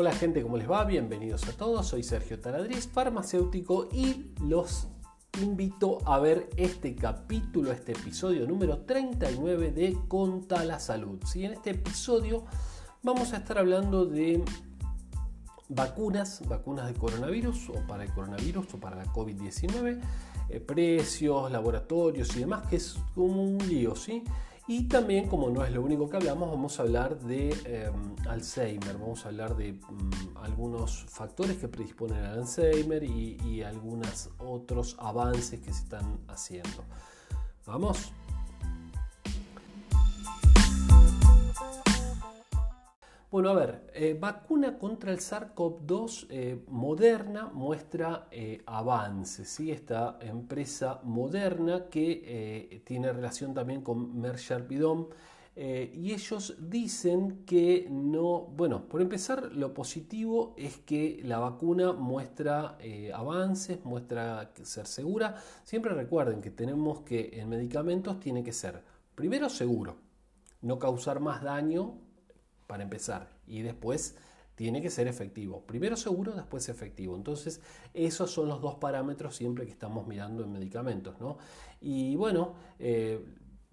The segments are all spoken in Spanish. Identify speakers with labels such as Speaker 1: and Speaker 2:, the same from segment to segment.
Speaker 1: Hola gente, ¿cómo les va? Bienvenidos a todos. Soy Sergio Taladriz, farmacéutico y los invito a ver este capítulo, este episodio número 39 de Conta la Salud. ¿sí? En este episodio vamos a estar hablando de vacunas, vacunas de coronavirus o para el coronavirus o para la COVID-19, eh, precios, laboratorios y demás, que es como un lío, ¿sí? Y también, como no es lo único que hablamos, vamos a hablar de em, Alzheimer, vamos a hablar de mm, algunos factores que predisponen al Alzheimer y, y algunos otros avances que se están haciendo. ¿Vamos? Bueno, a ver, eh, vacuna contra el SARS-CoV-2 eh, moderna muestra eh, avances. ¿sí? Esta empresa moderna que tiene relación también con Merck y ellos dicen que no, bueno, por empezar, lo positivo es que la vacuna muestra avances, muestra ser segura. Siempre recuerden que tenemos que en medicamentos tiene que ser, primero, seguro, no causar más daño para empezar. Y después tiene que ser efectivo. Primero seguro, después efectivo. Entonces, esos son los dos parámetros siempre que estamos mirando en medicamentos. ¿no? Y bueno, eh,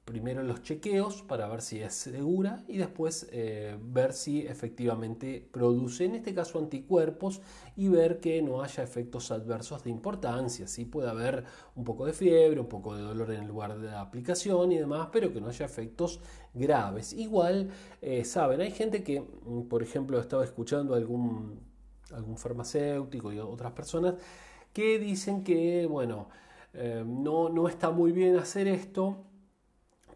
Speaker 1: primero los chequeos para ver si es segura y después eh, ver si efectivamente produce, en este caso, anticuerpos y ver que no haya efectos adversos de importancia. Sí puede haber un poco de fiebre, un poco de dolor en el lugar de la aplicación y demás, pero que no haya efectos graves. Igual, eh, saben, hay gente que, mm, por ejemplo, estaba escuchando algún, algún farmacéutico y otras personas que dicen que, bueno, eh, no, no está muy bien hacer esto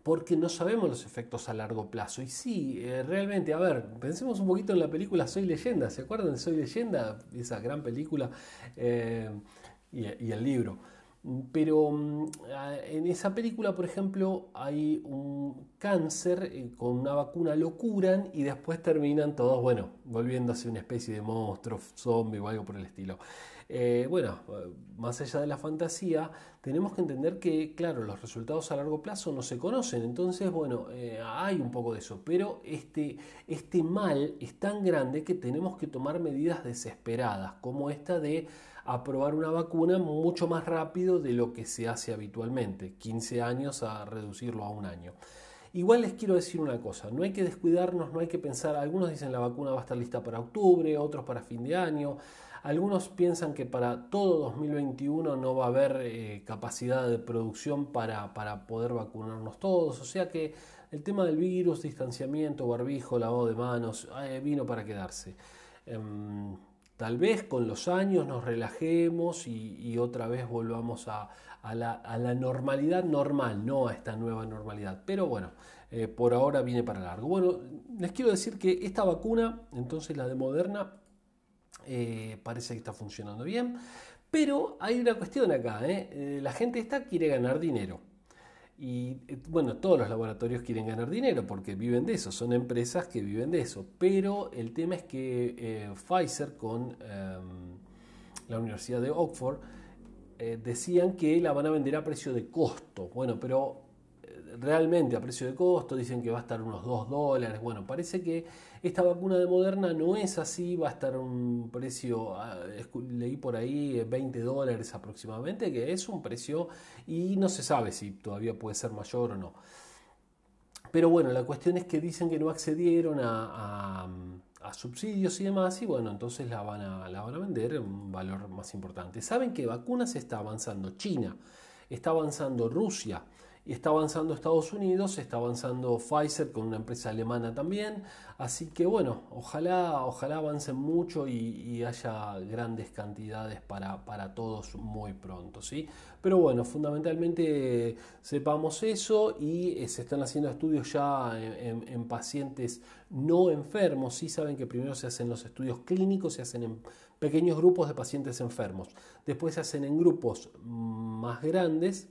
Speaker 1: porque no sabemos los efectos a largo plazo. Y sí, eh, realmente, a ver, pensemos un poquito en la película Soy leyenda, ¿se acuerdan Soy leyenda? Esa gran película eh, y, el libro. Pero mm, en esa película, por ejemplo, hay un cáncer, eh, con una vacuna lo curan y después terminan todos, bueno, volviéndose una especie de monstruo, zombie o algo por el estilo. Eh, bueno, más allá de la fantasía, tenemos que entender que, claro, los resultados a largo plazo no se conocen. Entonces, bueno, eh, hay un poco de eso. Pero este, este mal es tan grande que tenemos que tomar medidas desesperadas, como esta de aprobar una vacuna mucho más rápido de lo que se hace habitualmente. 15 años a reducirlo a un año. Igual les quiero decir una cosa, no hay que descuidarnos, no hay que pensar, algunos dicen la vacuna va a estar lista para octubre, otros para fin de año. Algunos piensan que para todo 2021 no va a haber eh, capacidad de producción para, para poder vacunarnos todos. O sea que el tema del virus, distanciamiento, barbijo, lavado de manos, eh, vino para quedarse. Em, tal vez con los años nos relajemos y, otra vez volvamos a, la, normalidad normal, no a esta nueva normalidad. Pero bueno, eh, por ahora viene para largo. Bueno, les quiero decir que esta vacuna, entonces la de Moderna, eh, parece que está funcionando bien. Pero hay una cuestión acá, ¿eh? Eh, la gente esta quiere ganar dinero. Y bueno, todos los laboratorios quieren ganar dinero porque viven de eso, son empresas que viven de eso. Pero el tema es que Pfizer con em, la Universidad de Oxford decían que la van a vender a precio de costo. Bueno, pero realmente a precio de costo, dicen que va a estar unos 2 dólares. Bueno, parece que esta vacuna de Moderna no es así, va a estar un precio, ah, leí por ahí 20 dólares aproximadamente, que es un precio y no se sabe si todavía puede ser mayor o no. Pero bueno, la cuestión es que dicen que no accedieron a, subsidios y demás, y bueno, entonces la van, a, la van a vender en un valor más importante. Saben que vacunas está avanzando China, está avanzando Rusia, y está avanzando Estados Unidos, está avanzando Pfizer con una empresa alemana también, así que bueno, ojalá, ojalá avancen mucho y, haya grandes cantidades para, para, todos muy pronto, ¿sí? Pero bueno, fundamentalmente sepamos eso y eh, se están haciendo estudios ya en, pacientes no enfermos, sí saben que primero se hacen los estudios clínicos, se hacen en pequeños grupos de pacientes enfermos, después se hacen en grupos más grandes,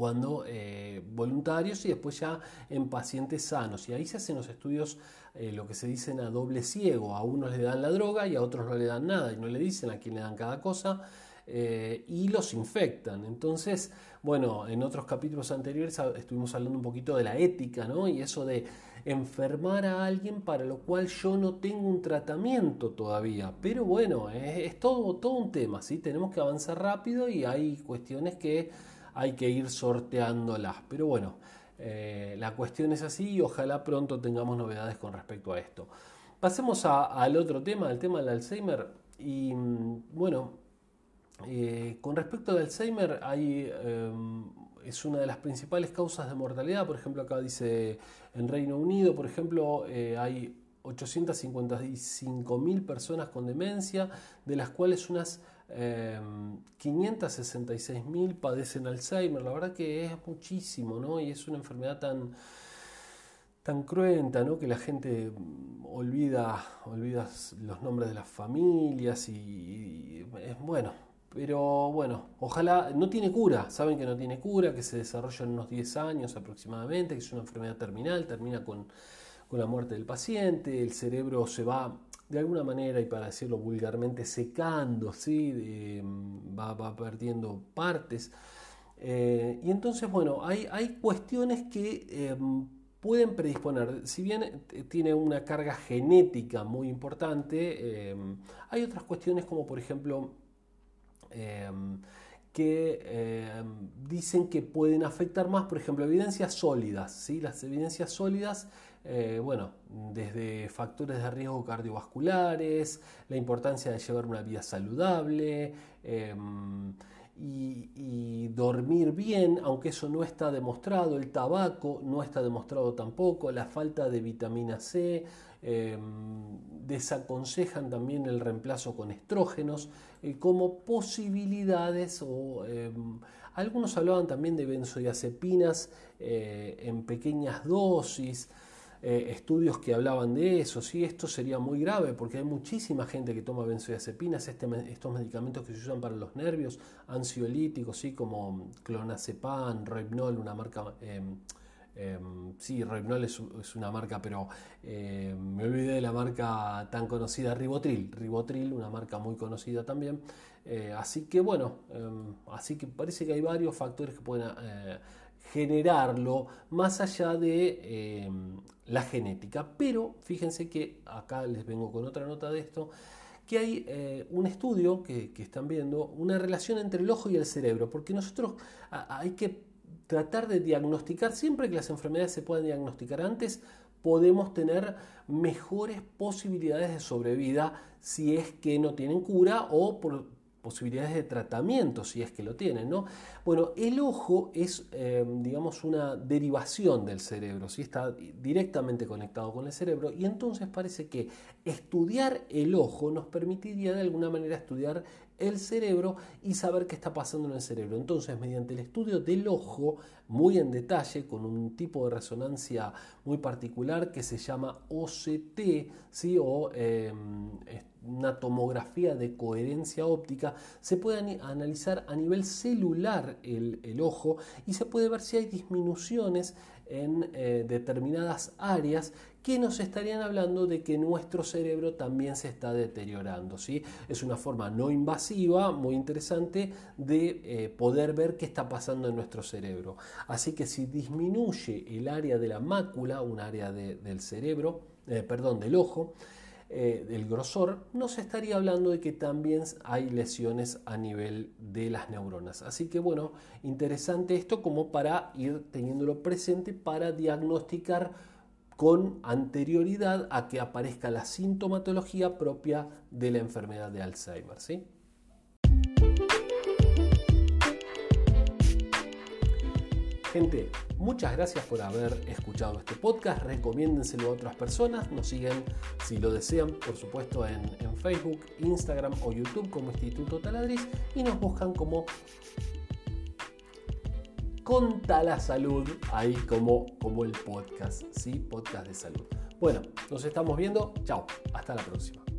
Speaker 1: cuando eh, voluntarios y después ya en pacientes sanos. Y ahí se hacen los estudios, eh, lo que se dicen a doble ciego. A unos le dan la droga y a otros no le dan nada y no le dicen a quién le dan cada cosa. eh, y los infectan. Entonces, bueno, en otros capítulos anteriores estuvimos hablando un poquito de la ética, ¿no? Y eso de enfermar a alguien para lo cual yo no tengo un tratamiento todavía. Pero bueno, es, todo, todo un tema, ¿sí? Tenemos que avanzar rápido y hay cuestiones que hay que ir sorteándolas. Pero bueno, eh, la cuestión es así y ojalá pronto tengamos novedades con respecto a esto. Pasemos al otro tema, el tema del Alzheimer. Y mm, bueno, eh, con respecto al Alzheimer, hay, em, es una de las principales causas de mortalidad. Por ejemplo, acá dice en Reino Unido, por ejemplo, eh, hay 855.000 personas con demencia, de las cuales unas 566.000 em, padecen Alzheimer. La verdad que es muchísimo, ¿no? Y es una enfermedad tan tan cruenta, ¿no? que la gente olvida, olvida los nombres de las familias y, es bueno. Pero bueno, ojalá, no tiene cura, saben que no tiene cura, que se desarrolla en unos 10 años aproximadamente, que es una enfermedad terminal, termina con, la muerte del paciente, el cerebro se va de alguna manera, y para decirlo vulgarmente, secando. Mm, va, perdiendo partes. Eh, y entonces, bueno, hay, hay cuestiones que em, pueden predisponer, si bien eh, tiene una carga genética muy importante, em, hay otras cuestiones como por ejemplo em, que dicen que pueden afectar más, por ejemplo, evidencias sólidas. ¿sí? Las evidencias sólidas, eh, bueno, desde factores de riesgo cardiovasculares, la importancia de llevar una vida saludable, y, dormir bien, aunque eso no está demostrado, el tabaco no está demostrado tampoco, la falta de vitamina C, em, desaconsejan también el reemplazo con estrógenos eh, como posibilidades em, algunos hablaban también de benzodiazepinas eh, en pequeñas dosis. Eh, estudios que hablaban de eso, ¿sí? esto sería muy grave porque hay muchísima gente que toma benzodiazepinas, este, estos medicamentos que se usan para los nervios, ansiolíticos, ¿sí? como clonazepam, Rohypnol, una marca... Em, em, sí, Rohypnol es, una marca, pero em, me olvidé de la marca tan conocida, Ribotril. Ribotril, una marca muy conocida también. Eh, así que bueno, así que parece que hay varios factores que pueden eh, generarlo más allá de em, la genética. Pero fíjense que acá les vengo con otra nota de esto, que hay eh, un estudio que, están viendo, una relación entre el ojo y el cerebro, porque nosotros hay que tratar de diagnosticar, siempre que las enfermedades se puedan diagnosticar antes, podemos tener mejores posibilidades de sobrevida si es que no tienen cura o por, posibilidades de tratamiento, si es que lo tienen, ¿no? Bueno, el ojo es, eh, digamos, una derivación del cerebro, ¿sí? está directamente conectado con el cerebro y entonces parece que estudiar el ojo nos permitiría de alguna manera estudiar el cerebro y saber qué está pasando en el cerebro. Entonces, mediante el estudio del ojo, muy en detalle, con un tipo de resonancia muy particular que se llama OCT, o una tomografía de coherencia óptica, se puede analizar a nivel celular el, el ojo y se puede ver si hay disminuciones en eh, determinadas áreas que nos estarían hablando de que nuestro cerebro también se está deteriorando. ¿sí? Es una forma no invasiva, muy interesante, de eh, poder ver qué está pasando en nuestro cerebro. Así que si disminuye el área de la mácula, un área del cerebro, eh, perdón, del ojo, eh, del grosor, nos estaría hablando de que también hay lesiones a nivel de las neuronas. Así que bueno, interesante esto como para ir teniéndolo presente para diagnosticar con anterioridad a que aparezca la sintomatología propia de la enfermedad de Alzheimer. ¿sí? Gente, muchas gracias por haber escuchado este podcast. Recomiéndenselo a otras personas. Nos siguen, si lo desean, por supuesto, en, Facebook, Instagram o YouTube como Instituto Taladriz y nos buscan como Conta la Salud, ahí como, como el podcast, ¿sí? Podcast de salud. Bueno, nos estamos viendo. Chao, hasta la próxima.